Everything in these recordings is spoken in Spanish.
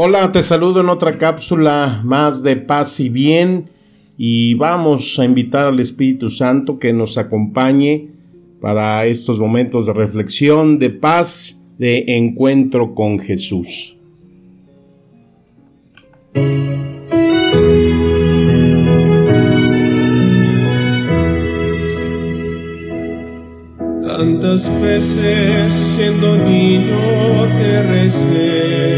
Hola, te saludo en otra cápsula más de paz y bien y vamos a invitar al Espíritu Santo que nos acompañe para estos momentos de reflexión, de paz, de encuentro con Jesús. Tantas veces siendo niño te recé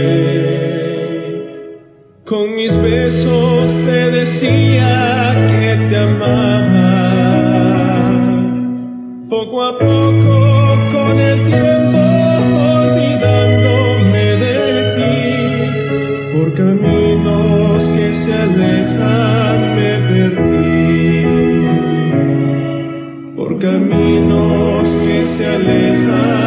con mis besos te decía que te amaba. Poco a poco, con el tiempo, olvidándome de ti. Por caminos que se alejan me perdí. Por caminos que se alejan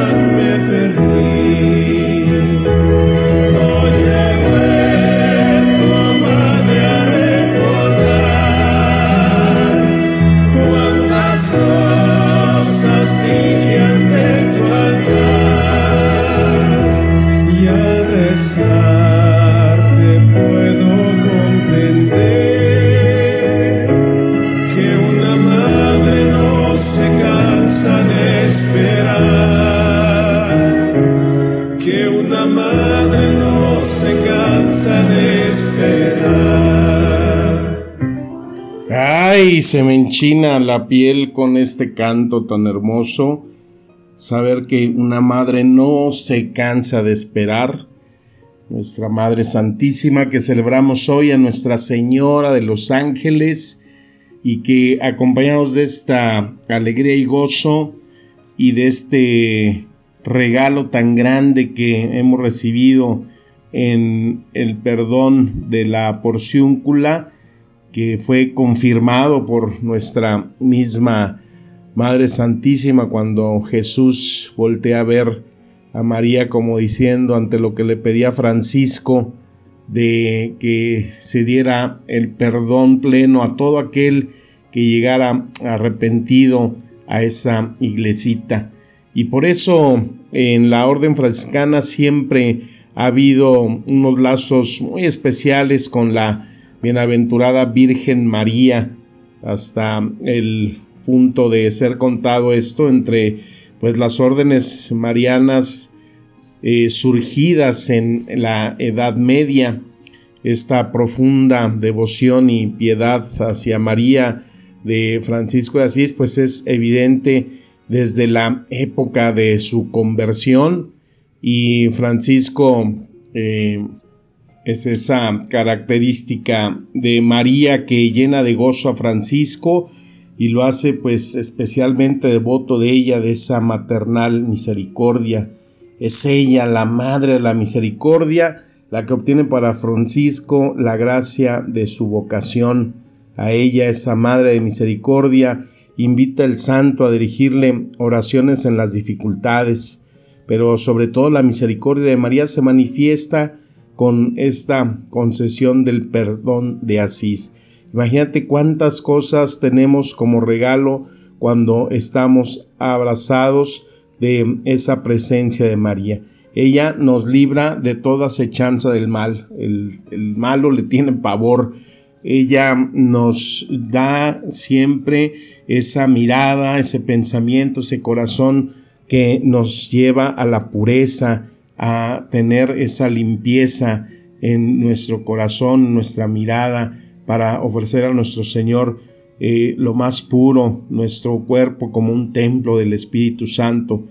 Ay, se me enchina la piel con este canto tan hermoso. Saber que una madre no se cansa de esperar. Nuestra Madre Santísima que celebramos hoy a Nuestra Señora de los Ángeles y que acompañados de esta alegría y gozo y de este regalo tan grande que hemos recibido en el perdón de la porciúncula, que fue confirmado por nuestra misma Madre Santísima cuando Jesús voltea a ver a María como diciendo ante lo que le pedía Francisco de que se diera el perdón pleno a todo aquel que llegara arrepentido a esa iglesita. Y por eso en la orden franciscana siempre ha habido unos lazos muy especiales con la Bienaventurada Virgen María, hasta el punto de ser contado esto entre pues las órdenes marianas eh, surgidas en la Edad Media, esta profunda devoción y piedad hacia María de Francisco de Asís, pues es evidente desde la época de su conversión y Francisco eh, es esa característica de María que llena de gozo a Francisco y lo hace pues especialmente devoto de ella, de esa maternal misericordia. Es ella, la madre de la misericordia, la que obtiene para Francisco la gracia de su vocación. A ella, esa madre de misericordia, invita el santo a dirigirle oraciones en las dificultades, pero sobre todo la misericordia de María se manifiesta con esta concesión del perdón de Asís. Imagínate cuántas cosas tenemos como regalo cuando estamos abrazados de esa presencia de María. Ella nos libra de toda acechanza del mal. El, el malo le tiene pavor. Ella nos da siempre esa mirada, ese pensamiento, ese corazón que nos lleva a la pureza, a tener esa limpieza en nuestro corazón, nuestra mirada, para ofrecer a nuestro Señor eh, lo más puro, nuestro cuerpo como un templo del Espíritu Santo.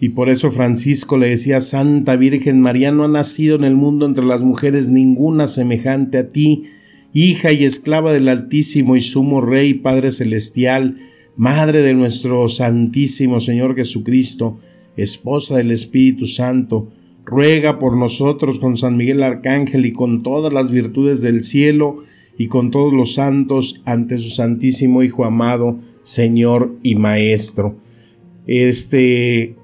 Y por eso Francisco le decía, Santa Virgen María, no ha nacido en el mundo entre las mujeres ninguna semejante a ti, hija y esclava del Altísimo y Sumo Rey, Padre Celestial, Madre de nuestro Santísimo Señor Jesucristo, esposa del Espíritu Santo, ruega por nosotros con San Miguel Arcángel y con todas las virtudes del cielo y con todos los santos ante su Santísimo Hijo amado, Señor y Maestro. Este,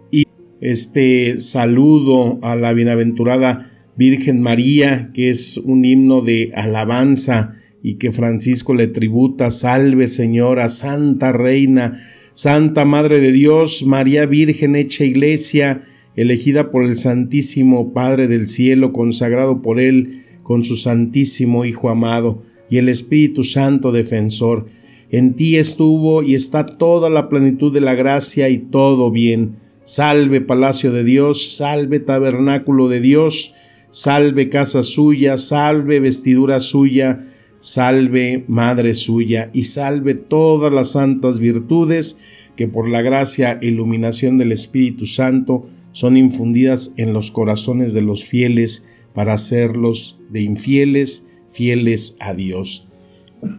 este saludo a la bienaventurada Virgen María, que es un himno de alabanza y que Francisco le tributa, salve Señora, Santa Reina, Santa Madre de Dios, María Virgen hecha iglesia, elegida por el Santísimo Padre del cielo, consagrado por Él con su Santísimo Hijo amado, y el Espíritu Santo defensor. En ti estuvo y está toda la plenitud de la gracia y todo bien. Salve palacio de Dios, salve tabernáculo de Dios, salve casa suya, salve vestidura suya, salve madre suya, y salve todas las santas virtudes que por la gracia e iluminación del Espíritu Santo son infundidas en los corazones de los fieles para hacerlos de infieles fieles a Dios.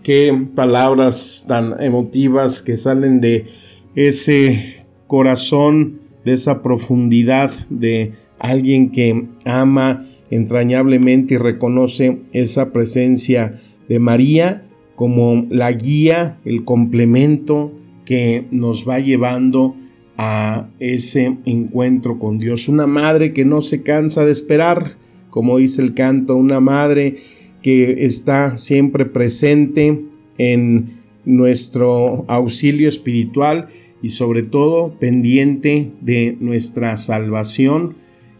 Qué palabras tan emotivas que salen de ese corazón, de esa profundidad de alguien que ama entrañablemente y reconoce esa presencia de María como la guía, el complemento que nos va llevando a ese encuentro con Dios. Una madre que no se cansa de esperar, como dice el canto, una madre que está siempre presente en nuestro auxilio espiritual y sobre todo pendiente de nuestra salvación.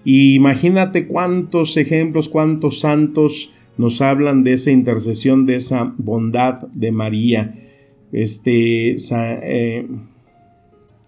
Y imagínate cuántos ejemplos, cuántos santos nos hablan de esa intercesión, de esa bondad de María. Este, eh,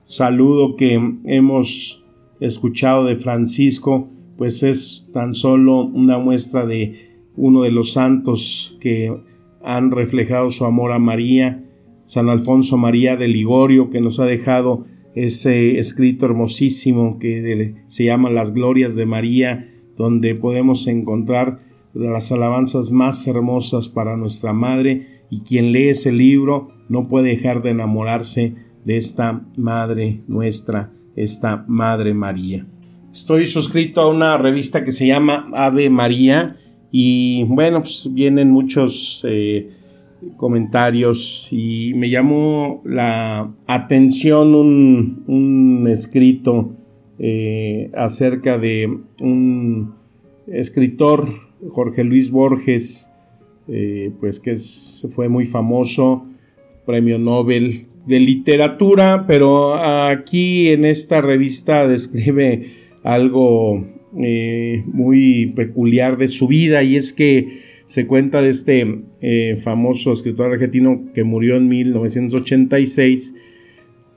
saludo que hemos escuchado de Francisco, pues es tan solo una muestra de uno de los santos que han reflejado su amor a María, San Alfonso María de Ligorio, que nos ha dejado ese escrito hermosísimo que se llama Las Glorias de María, donde podemos encontrar las alabanzas más hermosas para nuestra Madre, y quien lee ese libro no puede dejar de enamorarse de esta Madre nuestra, esta Madre María. Estoy suscrito a una revista que se llama Ave María y bueno, pues vienen muchos eh, comentarios y me llamó la atención un, escrito eh, acerca de un escritor, Jorge Luis Borges, eh, pues que fue muy famoso, premio Nobel de literatura, pero aquí en esta revista describe algo eh, muy peculiar de su vida y es que se cuenta de este eh, famoso escritor argentino que murió en 1986.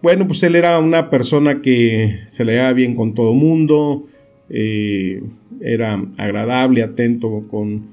Bueno, pues él era una persona que se le daba bien con todo mundo, era agradable, atento con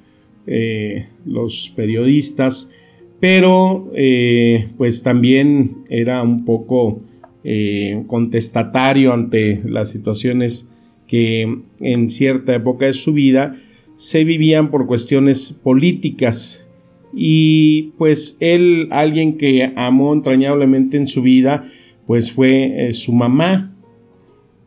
los periodistas pero eh, pues también era un poco eh, contestatario ante las situaciones que en cierta época de su vida se vivían por cuestiones políticas. Y pues él alguien que amó entrañablemente en su vida pues fue eh, su mamá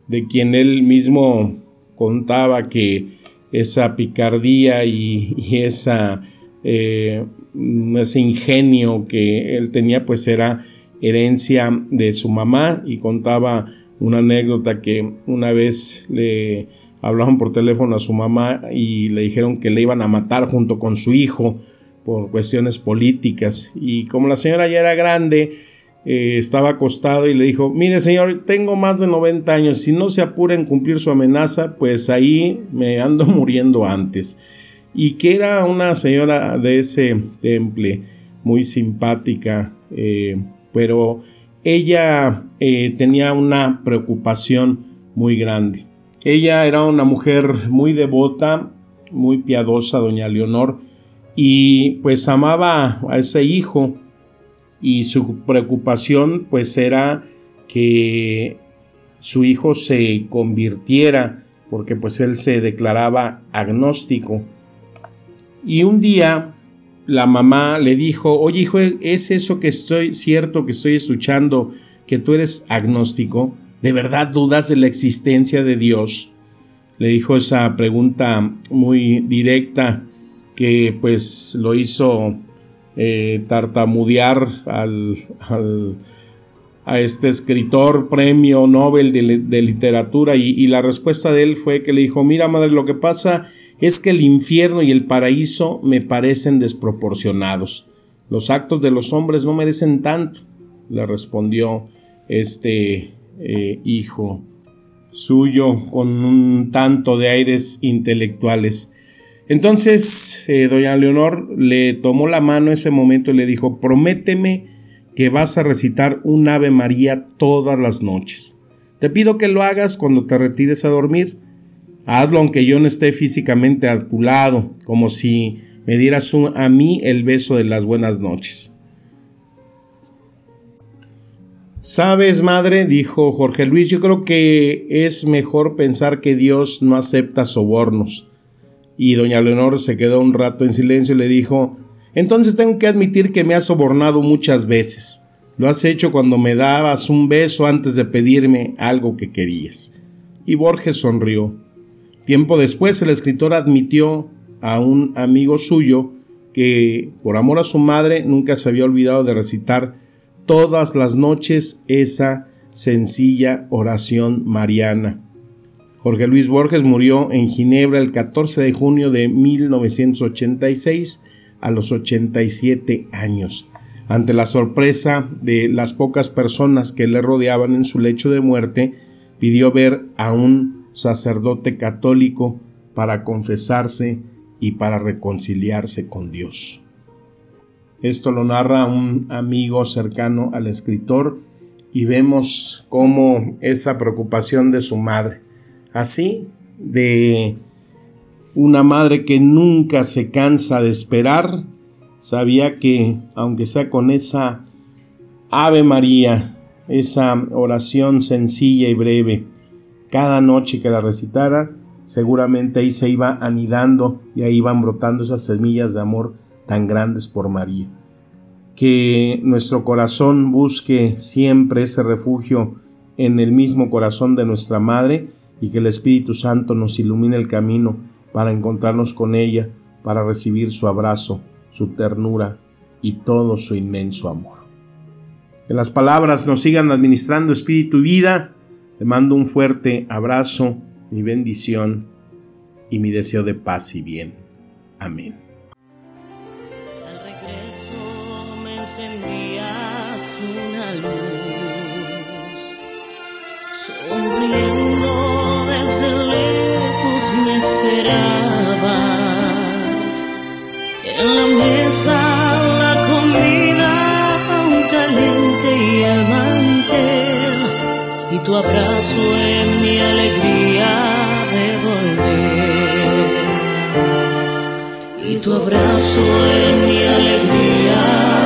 de quien él mismo contaba que esa picardía y, esa ese ingenio que él tenía pues era herencia de su mamá. Y contaba una anécdota que una vez le hablaban por teléfono a su mamá y le dijeron que le iban a matar junto con su hijo por cuestiones políticas y como la señora ya era grande eh, estaba acostado y le dijo mire señor tengo más de 90 años si no se apura en cumplir su amenaza pues ahí me ando muriendo antes y que era una señora de ese temple muy simpática, eh, pero ella eh, tenía una preocupación muy grande. Ella era una mujer muy devota, muy piadosa, doña Leonor, y pues amaba a ese hijo y su preocupación pues era que su hijo se convirtiera porque pues él se declaraba agnóstico y un día la mamá le dijo, oye hijo, ¿es eso que estoy cierto que estoy escuchando, que tú eres agnóstico? ¿De verdad dudas de la existencia de Dios? le dijo esa pregunta muy directa que pues lo hizo eh, tartamudear al, a este escritor premio Nobel de, literatura y, y, la respuesta de él fue que le dijo, mira madre, lo que pasa es que el infierno y el paraíso me parecen desproporcionados. Los actos de los hombres no merecen tanto, le respondió este eh, hijo suyo con un tanto de aires intelectuales. Entonces, eh, doña Leonor le tomó la mano ese momento y le dijo, prométeme que vas a recitar un Ave María todas las noches. Te pido que lo hagas cuando te retires a dormir. Hazlo aunque yo no esté físicamente a tu lado, como si me dieras a mí el beso de las buenas noches. Sabes, madre, dijo Jorge Luis, yo creo que es mejor pensar que Dios no acepta sobornos. Y doña Leonor se quedó un rato en silencio y le dijo, entonces tengo que admitir que me has sobornado muchas veces. Lo has hecho cuando me dabas un beso antes de pedirme algo que querías. Y Borges sonrió. Tiempo después el escritor admitió a un amigo suyo que, por amor a su madre, nunca se había olvidado de recitar todas las noches esa sencilla oración mariana. Jorge Luis Borges murió en Ginebra el 14 de junio de 1986 a los 87 años. Ante la sorpresa de las pocas personas que le rodeaban en su lecho de muerte, pidió ver a un sacerdote católico para confesarse y para reconciliarse con Dios. Esto lo narra un amigo cercano al escritor y vemos cómo esa preocupación de su madre, así de una madre que nunca se cansa de esperar, sabía que aunque sea con esa Ave María, esa oración sencilla y breve, cada noche que la recitara, seguramente ahí se iba anidando y ahí iban brotando esas semillas de amor tan grandes por María. Que nuestro corazón busque siempre ese refugio en el mismo corazón de nuestra Madre y que el Espíritu Santo nos ilumine el camino para encontrarnos con ella, para recibir su abrazo, su ternura y todo su inmenso amor. Que las palabras nos sigan administrando espíritu y vida. Te mando un fuerte abrazo, mi bendición y mi deseo de paz y bien. Amén. Tu abrazo en mi alegría de volver. Y tu abrazo en mi alegría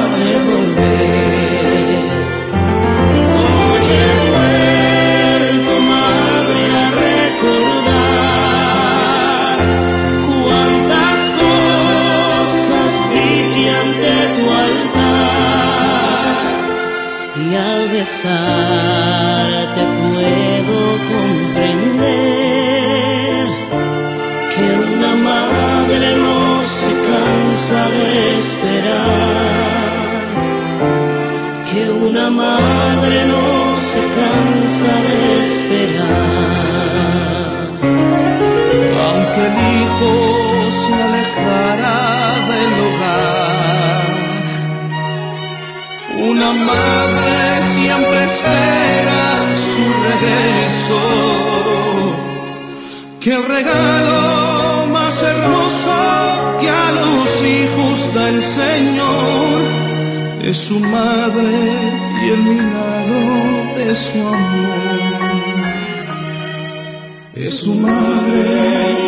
madre siempre espera su regreso. Que el regalo más hermoso que a los hijos da el Señor es su madre y el milagro de su amor. Es su madre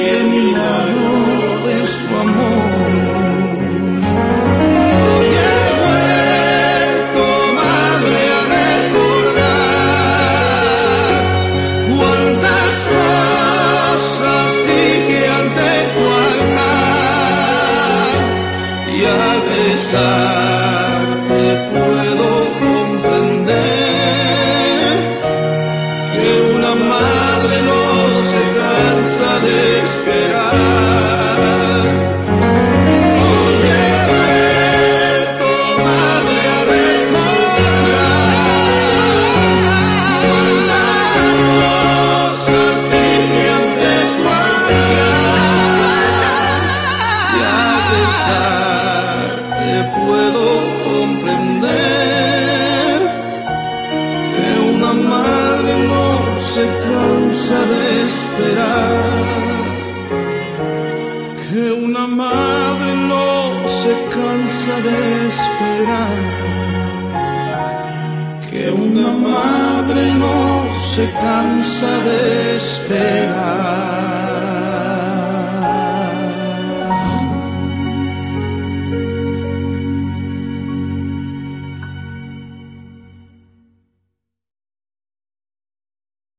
y el milagro de su amor. Esperar, que una madre no se cansa de esperar, que una madre no se cansa de esperar.